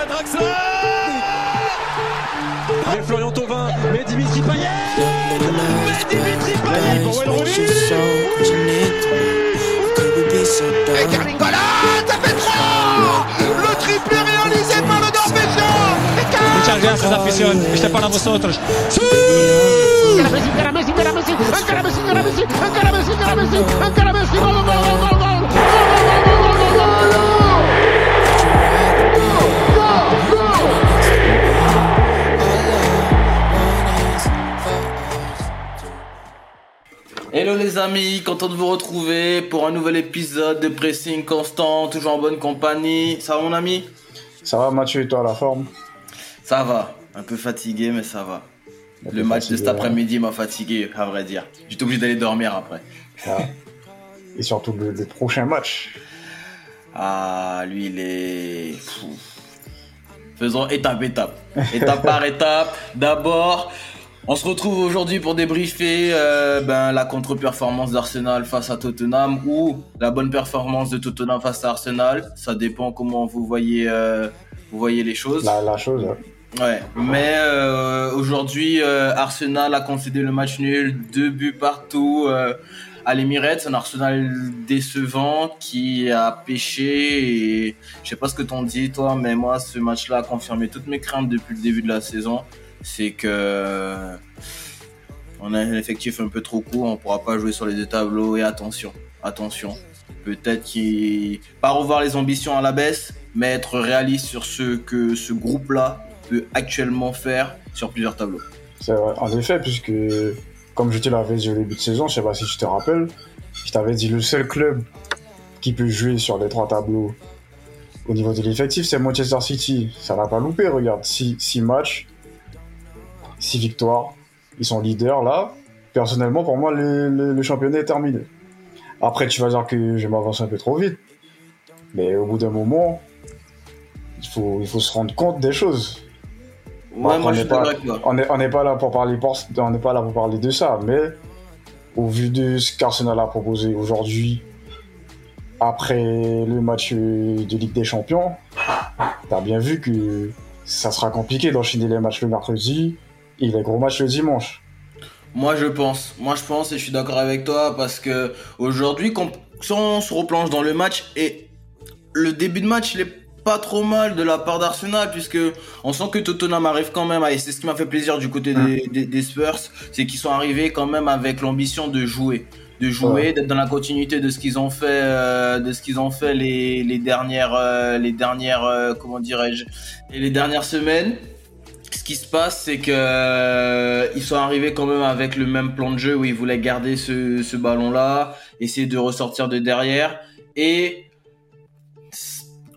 à Draxler Mais Florian Thauvin, mais Dimitri Payet Mais Dimitri Payet pour Wayne Et Carlingola, ça fait 3 Le triplé réalisé par le Norvégien Muchas gracias, afición. Este es para vosotros. Encara Messi, encara Messi, encara Messi, encara Messi, encara Messi, Hello les amis, content de vous retrouver pour un nouvel épisode de Pressing Constant, toujours en bonne compagnie. Ça va mon ami? Ça va Mathieu et toi la forme? Ça va, un peu fatigué mais ça va. Un Le match de cet après-midi m'a fatigué, à vrai dire. J'étais obligé d'aller dormir après. Ah. Et surtout le, le prochain match. Ah, lui il est... Faisons étape, étape. Étape par étape. D'abord, on se retrouve aujourd'hui pour débriefer euh, ben, la contre-performance d'Arsenal face à Tottenham ou la bonne performance de Tottenham face à Arsenal. Ça dépend comment vous voyez, euh, vous voyez les choses. La, la chose. Ouais, mais euh, aujourd'hui, Arsenal a concédé le match nul, deux buts partout à l'Emirates, un Arsenal décevant qui a pêché. Et je sais pas ce que t'en dis toi, mais moi, ce match-là a confirmé toutes mes craintes depuis le début de la saison. C'est que on a un effectif un peu trop court, on pourra pas jouer sur les deux tableaux. Et attention, attention, peut-être qu'il pas revoir les ambitions à la baisse, mais être réaliste sur ce que ce groupe-là peut actuellement faire sur plusieurs tableaux. C'est vrai. En effet, puisque comme je te l'avais dit au début de saison, je sais pas si tu te rappelles, je t'avais dit le seul club qui peut jouer sur les trois tableaux au niveau de l'effectif, c'est Manchester City. Ça n'a pas loupé, regarde. 6 matchs, 6 victoires. Ils sont leaders là. Personnellement, pour moi, le, le- le championnat est terminé. Après, tu vas dire que je m'avance un peu trop vite. Mais au bout d'un moment, il faut, il faut se rendre compte des choses. Ouais, Après, moi on je n'est suis pas- on n'est on pas là pour parler pour- on n'est pas là pour parler de ça, mais au vu de ce qu'Arsenal a proposé aujourd'hui, après le match de Ligue des Champions, t'as bien vu que ça sera compliqué d'enchaîner les matchs le mercredi et les gros matchs le dimanche. Moi je pense, moi je pense et je suis d'accord avec toi parce que aujourd'hui si on se replonge dans le match et le début de match il est pas trop mal de la part d'Arsenal puisque on sent que Tottenham arrive quand même à- et c'est ce qui m'a fait plaisir du côté des, des, des Spurs c'est qu'ils sont arrivés quand même avec l'ambition de jouer de jouer Ouais. d'être dans la continuité de ce qu'ils ont fait euh, de ce qu'ils ont fait les, les dernières euh, les dernières euh, comment dirais-je les dernières semaines ce qui se passe, c'est que euh, ils sont arrivés quand même avec le même plan de jeu où ils voulaient garder ce, ce ballon-là, essayer de ressortir de derrière. Et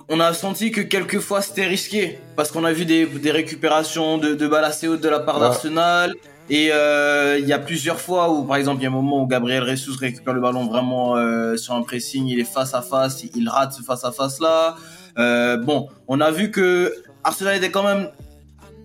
on a senti que quelquefois c'était risqué parce qu'on a vu des, des récupérations de, de balles assez hautes de la part Ouais. d'Arsenal. Et euh, il y a plusieurs fois où, par exemple, il y a un moment où Gabriel Jesus récupère le ballon vraiment euh, sur un pressing, il est face à face, il rate ce face à face là. Euh, bon, on a vu que Arsenal était quand même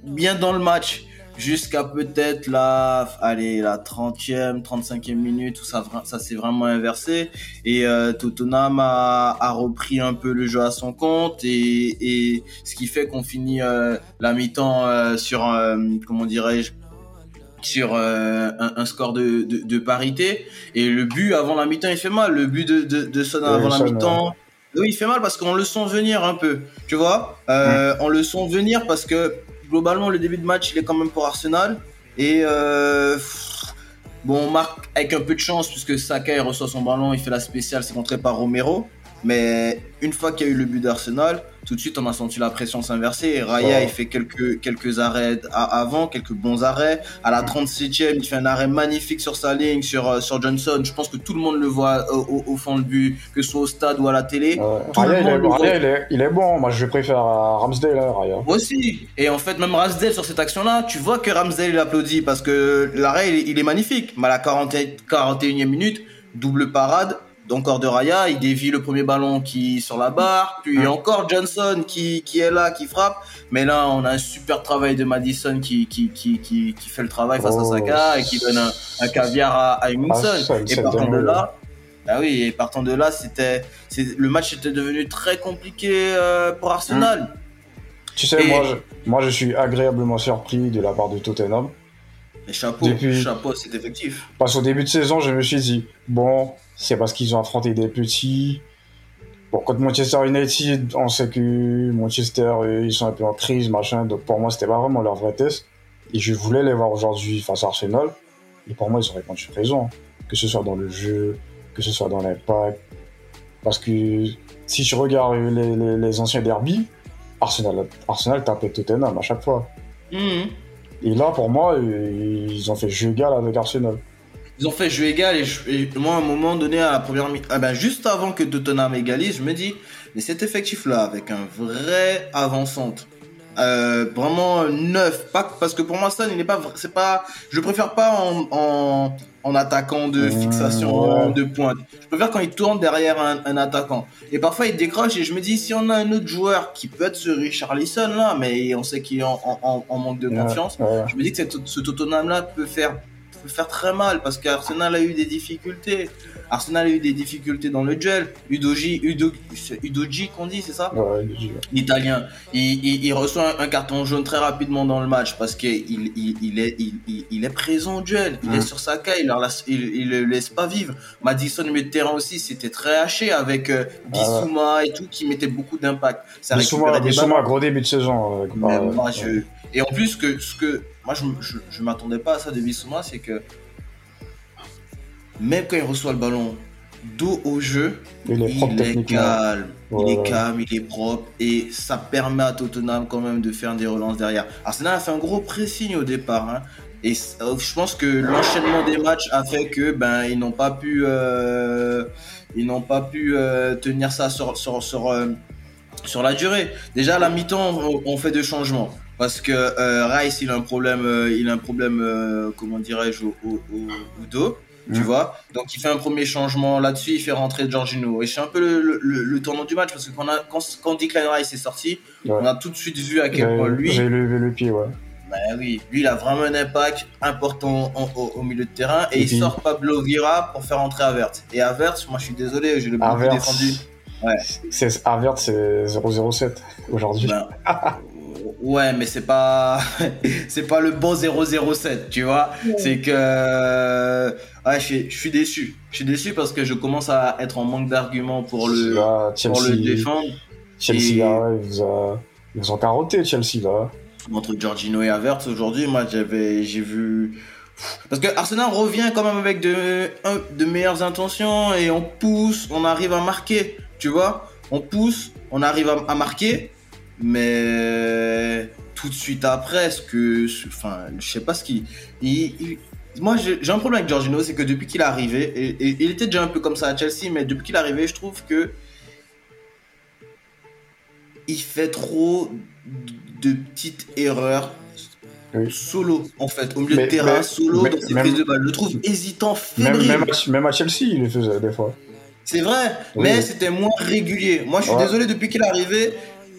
bien dans le match jusqu'à peut-être la allez la 30e 35e minute où ça ça s'est vraiment inversé. Et euh, Tottenham a, a repris un peu le jeu à son compte et, et ce qui fait qu'on finit euh, la mi-temps euh, sur euh, comment dirais-je sur un, un score de, de, de parité. Et le but avant la mi-temps il fait mal. Le but de, de, de Son avant la mi-temps oui, il fait mal parce qu'on le sent venir un peu, tu vois. Euh, On le sent venir parce que globalement le début de match il est quand même pour Arsenal et euh, bon on marque avec un peu de chance puisque Saka reçoit son ballon, il fait la spéciale, c'est contré par Romero. Mais une fois qu'il y a eu le but d'Arsenal, tout de suite on a senti la pression s'inverser. Raya il fait quelques quelques arrêts à- avant, quelques bons arrêts. À la 37e, il fait un arrêt magnifique sur sa ligne, sur euh, sur Johnson. Je pense que tout le monde le voit au, au- au fond du but, que ce soit au stade ou à la télé. Raya, il, est, Raya, il, est, il est bon, moi je préfère Ramsdale, hein, Raya. Moi aussi. Et en fait, même Ramsdale sur cette action-là, tu vois que Ramsdale il applaudit parce que l'arrêt il, est- il est magnifique. Mais à la 40, 41e minute, double parade. Encore de Raya, il dévie le premier ballon qui sur la barre, puis encore Johnson qui, qui est là, qui frappe. Mais là, on a un super travail de Madison qui, qui, qui, qui, qui fait le travail face à Oh. Saka et qui donne un, un caviar à, à. Ah, et partant de là, ah oui, et partant de là, c'était, c'est, le match était devenu très compliqué euh, pour Arsenal. Tu sais, Et- moi, je, moi, je suis agréablement surpris de la part de Tottenham. Mais chapeau, Depuis- chapeau, c'est effectif. Parce qu'au début de saison, je me suis dit, bon, c'est parce qu'ils ont affronté des petits. Bon, contre Manchester United, on sait que Manchester, euh, ils sont un peu en crise, machin. Donc pour moi, c'était pas vraiment leur vrai test. Et je voulais les voir aujourd'hui face à Arsenal. Et pour moi, ils ont répondu présent. Que ce soit dans le jeu, que ce soit dans l'impact. Parce que si tu regardes les, les, les anciens derbies, Arsenal, Arsenal tapait Tottenham à chaque fois. Mhm. Et là, pour moi, euh, ils ont fait jeu égal avec Arsenal. Ils ont fait jeu égal et, je- et moi à un moment donné à la première mi ah ben, juste avant que Tottenham égalise, je me dis mais cet effectif là avec un vrai avant-centre euh, vraiment neuf pas parce que pour moi Son il n'est pas c'est pas je préfère pas en, en, en attaquant de Mmh, fixation de pointe. Je préfère quand il tourne derrière un, un attaquant. Et parfois il décroche et je me dis si on a un autre joueur qui peut être ce Richarlison là mais on sait qu'il est en, en- manque de confiance je me dis que ce Tottenham-là peut faire, peut faire très mal parce qu'Arsenal a eu des difficultés. Arsenal a eu des difficultés dans le duel. Udoji, Udo, Udoji qu'on dit, c'est ça Ouais, L'italien. Il, il- il reçoit un, carton jaune très rapidement dans le match parce qu'il il, est, il, présent au duel. Il est sur sa caille, il, il le laisse pas vivre. Madison, milieu de terrain aussi, c'était très haché avec euh, Bissouma et tout qui mettait beaucoup d'impact. Ça Bissouma, Bissouma, gros début de saison. euh, bah, ouais. je... Et en plus, que, ce que moi, je, je, je m'attendais pas à ça de Bissouma, c'est que même quand il reçoit le ballon dos au jeu, Il est il est calme. Il est calme, il est propre et ça permet à Tottenham quand même de faire des relances derrière. Arsenal a fait un gros pressing au départ. hein. Et euh, je pense que l'enchaînement des matchs a fait que ben ils n'ont pas pu euh, ils n'ont pas pu euh, tenir ça sur sur sur euh, sur la durée. Déjà à la mi-temps on, on fait deux changements parce que euh, Rice il a un problème euh, il a un problème euh, comment dirais-je au, au, au- au dos tu Mhm. vois donc il fait un premier changement là-dessus il fait rentrer Jorginho et c'est un peu le, le, le- le tournant du match parce que quand, a, quand, quand Declan Rice est sorti Ouais. on a tout de suite vu à quel point lui le pied, ouais. bah oui, lui il a vraiment un impact important en- au, au milieu de terrain et, Et il puis- sort Pablo Vira pour faire entrer Avert. Et Avert, moi je suis désolé, je l'ai beaucoup défendu. Ouais. c'est Avert, c'est 007 aujourd'hui. Ben, ouais, mais c'est pas c'est pas le bon 007, tu vois. C'est que ouais, je suis, je suis déçu. Je suis déçu parce que je commence à être en manque d'arguments pour le Là, pour le Chelsea, défendre Chelsea Et- là, ils vous a- ils vous ont carotté, Chelsea là. entre Giorgino et Havertz aujourd'hui moi j'avais j'ai vu parce que Arsenal revient quand même avec de un- de meilleures intentions et on pousse on arrive à marquer tu vois on pousse on arrive à, à marquer mais tout de suite après ce que enfin je sais pas ce qui moi j'ai un problème avec Giorgino c'est que depuis qu'il est arrivé et, et- il était déjà un peu comme ça à Chelsea mais depuis qu'il est arrivé je trouve que il fait trop de petites erreurs Oui. solo en fait au milieu Mais- de terrain mais- solo mais- dans ses prises de balle je le trouve hésitant Même, fébrile même, à, même à Chelsea, il le faisait des fois. c'est vrai Oui. mais c'était moins régulier moi je suis Ouais. désolé depuis qu'il est arrivé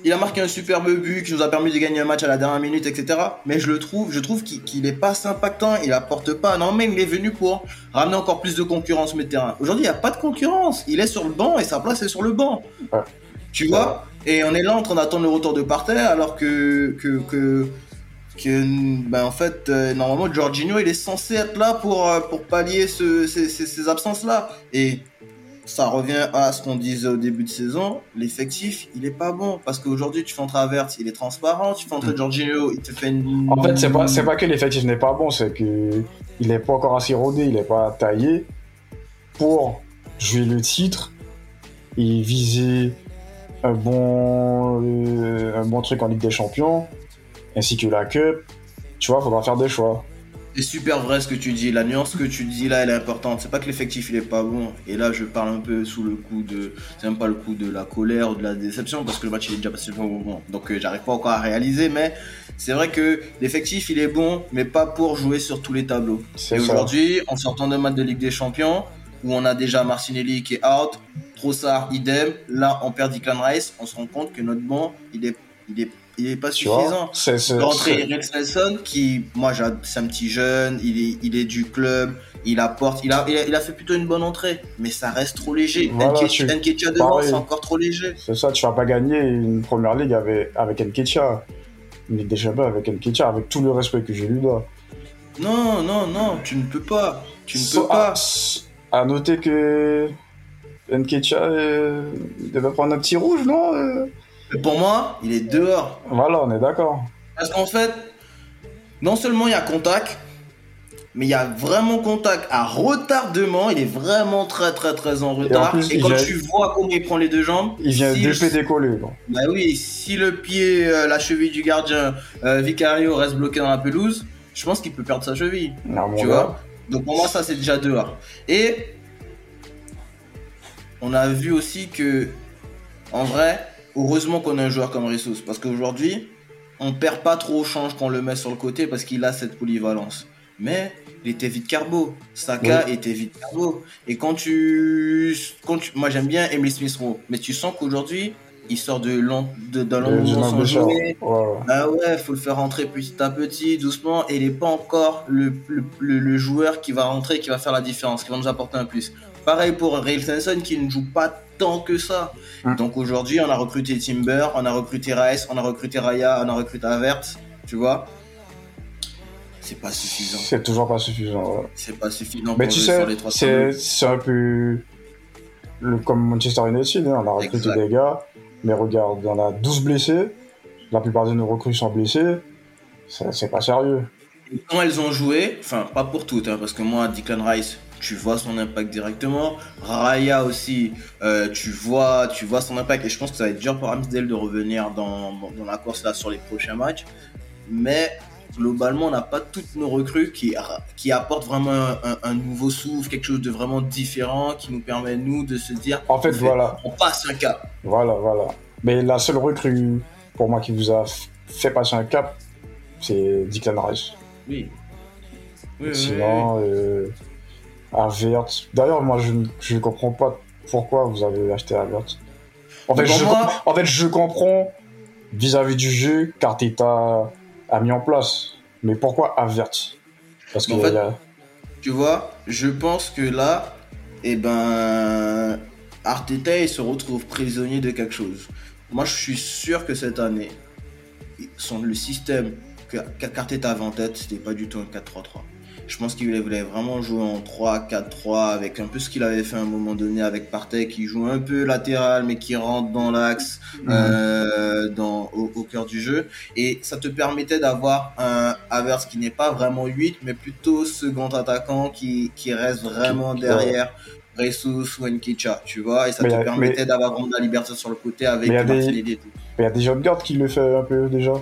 il a marqué un superbe but qui nous a permis de gagner un match à la dernière minute etc mais je le trouve je trouve qu'il qu'il est pas assez impactant il apporte pas. Non mais il est venu pour ramener encore plus de concurrence au terrain. Aujourd'hui il n'y a pas de concurrence. Il est sur le banc et sa place est sur le banc. Ouais. tu vois? Et on est là en train d'attendre le retour de Partey alors que que, que que ben en fait euh, normalement Jorginho il est censé être là pour euh, pour pallier ce, ces, ces, ces absences là et ça revient à ce qu'on disait au début de saison l'effectif il est pas bon parce qu'aujourd'hui tu fais entrer Avert il est transparent tu fais entrer Jorginho il te fait une En fait, c'est pas, c'est pas que l'effectif n'est pas bon, c'est que il est pas encore assez rodé, il est pas taillé pour jouer le titre et viser un bon, euh, un bon truc en Ligue des Champions, ainsi que la Cup. Tu vois, faudra faire des choix. C'est super vrai ce que tu dis. La nuance que tu dis là, elle est importante. C'est pas que l'effectif il est pas bon. Et là, je parle un peu sous le coup de. C'est même pas le coup de la colère ou de la déception parce que le match il est déjà passé bon moment. Donc euh, j'arrive pas encore à réaliser. Mais c'est vrai que l'effectif il est bon, mais pas pour jouer sur tous les tableaux. Et aujourd'hui, en sortant d'un match de Ligue des Champions où on a déjà Martinelli qui est out, Trossard idem. Là, on perd Declan Rice. On se rend compte que notre banc il est il est il est pas Tu suffisant. C'est Rentrer Rex Nelson, qui, moi, c'est un petit jeune, il est, il est du club, il apporte, il a, il a, il a fait plutôt une bonne entrée, mais ça reste trop léger. Voilà, Nketiah tu- devant, c'est encore trop léger. C'est ça, tu vas pas gagner une première ligue avec, avec Nketiah. Une ligue des champions avec Nketiah, avec tout le respect que je lui dois. Non, non, non, tu ne peux pas. Tu ne So- peux pas. À, s- à noter que Nketiah euh, devait prendre un petit rouge, non euh? Mais Pour moi, il est dehors. Voilà, on est d'accord. Parce qu'en fait, non seulement il y a contact, mais il y a vraiment contact à retardement. Il est vraiment très, très, très en retard. plus, Et, quand vient- tu vois comment il prend les deux jambes, Il vient si- d'épée décoller. Bon. Bah oui, si le pied, euh, la cheville du gardien euh, Vicario reste bloqué dans la pelouse, je pense qu'il peut perdre sa cheville. Mon tu gars. vois? Donc pour moi, ça c'est déjà dehors. Et on a vu aussi que, en vrai, heureusement qu'on a un joueur comme Ressus. Parce qu'aujourd'hui, on perd pas trop au change quand on le met sur le côté parce qu'il a cette polyvalence. Mais il était vite carbo. Saka était vite carbo. Et quand tu. Quand tu... Moi j'aime bien Emily Smith Rowe. Mais tu sens qu'aujourd'hui, il sort de de- long moment Jonathan sans jouer. Bah ouais, faut le faire rentrer petit à petit, doucement, et il n'est pas encore le, le, le- le joueur qui va rentrer, qui va faire la différence, qui va nous apporter un plus. Pareil pour Svensson qui ne joue pas tant que ça. Mm. Donc aujourd'hui, on a recruté Timber, on a recruté Rice, on a recruté Raya, on a recruté Avert, tu vois. C'est pas suffisant. C'est toujours pas suffisant. ouais. C'est pas suffisant Mais pour tu sais, c'est c'est un peu le, comme Manchester United. hein, on a recruté Exact. des gars, mais regarde, on a 12 blessés. La plupart de nos recrues sont blessés. C'est c'est pas sérieux. Et Quand elles ont joué, enfin pas pour toutes, hein, parce que moi, Declan Rice, tu vois son impact directement. Raya aussi, euh, tu vois, tu vois son impact. Et je pense que ça va être dur pour Ramsdale de revenir dans, dans la course là sur les prochains matchs. Mais globalement, on n'a pas toutes nos recrues qui, qui apportent vraiment un, un- un nouveau souffle, quelque chose de vraiment différent, qui nous permet nous de se dire, En fait, on fait- voilà, on passe un cap. voilà, voilà. Mais la seule recrue pour moi qui vous a fait passer un cap, c'est Declan Rice. Oui. Oui, oui, Sinon, euh, Avert. D'ailleurs, moi, je ne comprends pas pourquoi vous avez acheté Avert. En fait, je, moi- com- en fait, je comprends vis-à-vis du jeu qu'Arteta a mis en place. Mais pourquoi Avert Parce que En fait, y a- Tu vois, je pense que là, eh ben, Arteta, il se retrouve prisonnier de quelque chose. Moi, je suis sûr que cette année, son, le système que- qu'Arteta avait en tête, c'était pas du tout un 4-3-3. Je pense qu'il voulait vraiment jouer en 3-4-3 avec un peu ce qu'il avait fait à un moment donné avec Partey qui joue un peu latéral mais qui rentre dans l'axe euh, dans, au, au cœur du jeu et ça te permettait d'avoir un Havertz qui n'est pas vraiment 8 mais plutôt second attaquant qui, qui reste vraiment derrière Ressus ou Nketiah tu vois et ça Mais te a- permettait mais- d'avoir vraiment de la liberté sur le côté avec Mais des- Martinelli et tout. il y a des jeunes gardes qui le fait un peu déjà.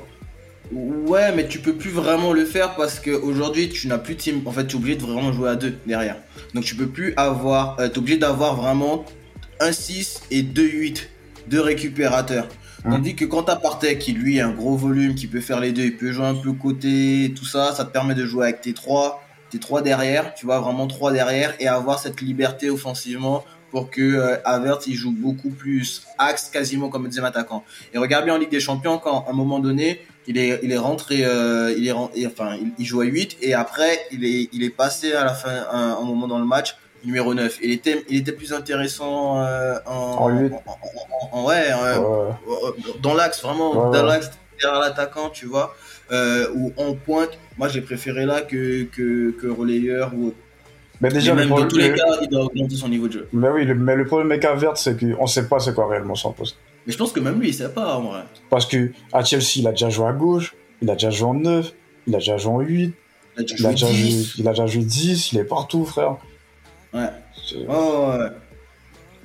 Ouais, mais tu peux plus vraiment le faire parce qu'aujourd'hui tu n'as plus de team. En fait, tu es obligé de vraiment jouer à deux derrière. Donc tu peux plus avoir. Euh, tu es obligé d'avoir vraiment un 6 et deux 8, deux récupérateurs. Hum. Tandis que quand t'as Partey qui lui a un gros volume, qui peut faire les deux, il peut jouer un peu côté, tout ça, ça te permet de jouer avec tes trois, tes trois derrière, tu vois vraiment trois derrière et avoir cette liberté offensivement pour que euh, Havertz il joue beaucoup plus axe quasiment comme deuxième attaquant. Et regarde bien en Ligue des Champions quand à un moment donné il est il est rentré euh, il est ren- et, enfin il, il joue à 8 et après il est il est passé à la fin un, un moment dans le match numéro 9. Il était il était plus intéressant euh, en, En ouais, euh, Ouais. dans l'axe vraiment Ouais, dans l'axe derrière l'attaquant tu vois ou en pointe moi j'ai préféré là que que, que relayeur ou autre. Mais déjà, le dans tous les le- cas il doit augmenter son niveau de jeu mais oui, le, mais le problème avec Avert, c'est qu'on sait pas c'est quoi réellement son poste. Mais je pense que même lui il sait pas en vrai Parce que à Chelsea, il a déjà joué à gauche, il a déjà joué en 9, il a déjà joué en 8, il a déjà il a joué déjà, joué, 10 il a déjà joué 10, il est partout, frère. ouais Oh, ouais.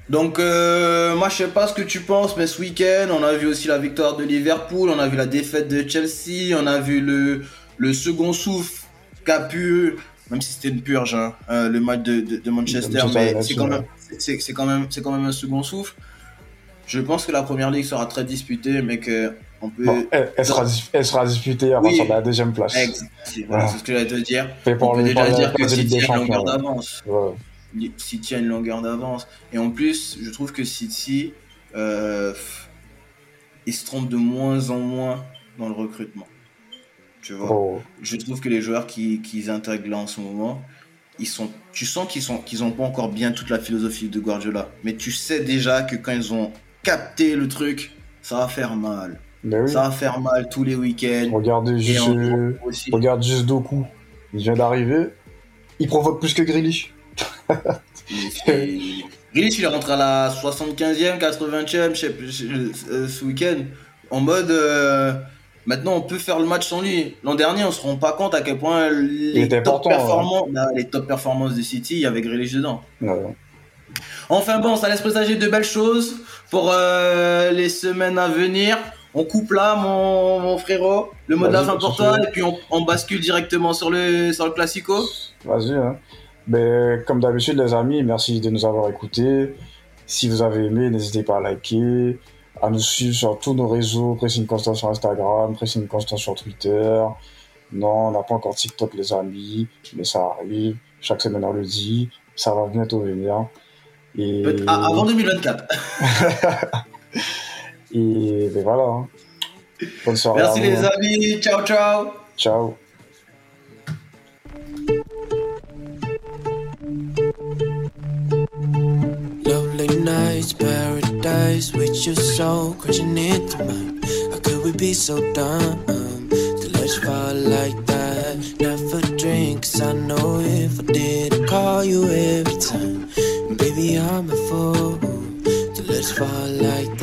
Donc, euh, moi, je sais pas ce que tu penses, mais ce week-end, on a vu aussi la victoire de Liverpool, on a vu la défaite de Chelsea, on a vu le, le second souffle qu'a pu, même si c'était une purge, hein, euh, le match de, de, de Manchester, mais quand, quand même, c'est quand même un second souffle. Je pense que la première ligue sera très disputée, mais que on peut. Bon, elle, elle sera, elle sera disputée avant Oui. sur la deuxième place. Ex- c'est, voilà, Ouais. c'est ce que j'allais te dire. Fait pour on peut le- déjà pour dire pour que City a une longueur d'avance. Ouais. City a une longueur d'avance. Et en plus, je trouve que City, euh, il se trompe de moins en moins dans le recrutement. Tu vois? Oh, Je trouve que les joueurs qui, qui intègrent là en ce moment, ils sont, tu sens qu'ils sont, qu'ils ont pas encore bien toute la philosophie de Guardiola. Mais tu sais déjà que quand ils ont capté le truc, ça va faire mal. oui. Ça va faire mal tous les week-ends. Regardez Et juste, euh, regarde juste Doku. Il vient d'arriver. Il provoque plus que Grealish. Grealish, il est rentré à la 75e, 80e, je sais plus, euh, ce week-end, en mode. euh, maintenant, on peut faire le match sans lui. L'an dernier, on se rend pas compte à quel point les, top, hein. performances, bah, les top performances de City, il y avait Grealish dedans. Ouais. Enfin bon, ça laisse présager de belles choses pour euh, les semaines à venir. On coupe là, mon, mon frérot, le mot de la Vas-y, fin pour toi, et puis on, on bascule directement sur le, sur le Classico. Vas-y. Hein. Ben, comme d'habitude, les amis, merci de nous avoir écoutés. Si vous avez aimé, n'hésitez pas à liker, à nous suivre sur tous nos réseaux, Pressing Constant sur Instagram, Pressing Constant sur Twitter. Non, on n'a pas encore TikTok, les amis, mais ça arrive. Chaque semaine, on le dit. Ça va bientôt venir. Et, ah, avant 2024. et ben voilà. hein. Bonne soirée. Merci les hein. amis, ciao ciao. Ciao. Lovely nights, paradise with your soul crashing into mine. How could we be so dumb to let you fall like that? Never drink, 'cause I know if I did, I'd call you every time. Baby, I'm a fool to let you fall like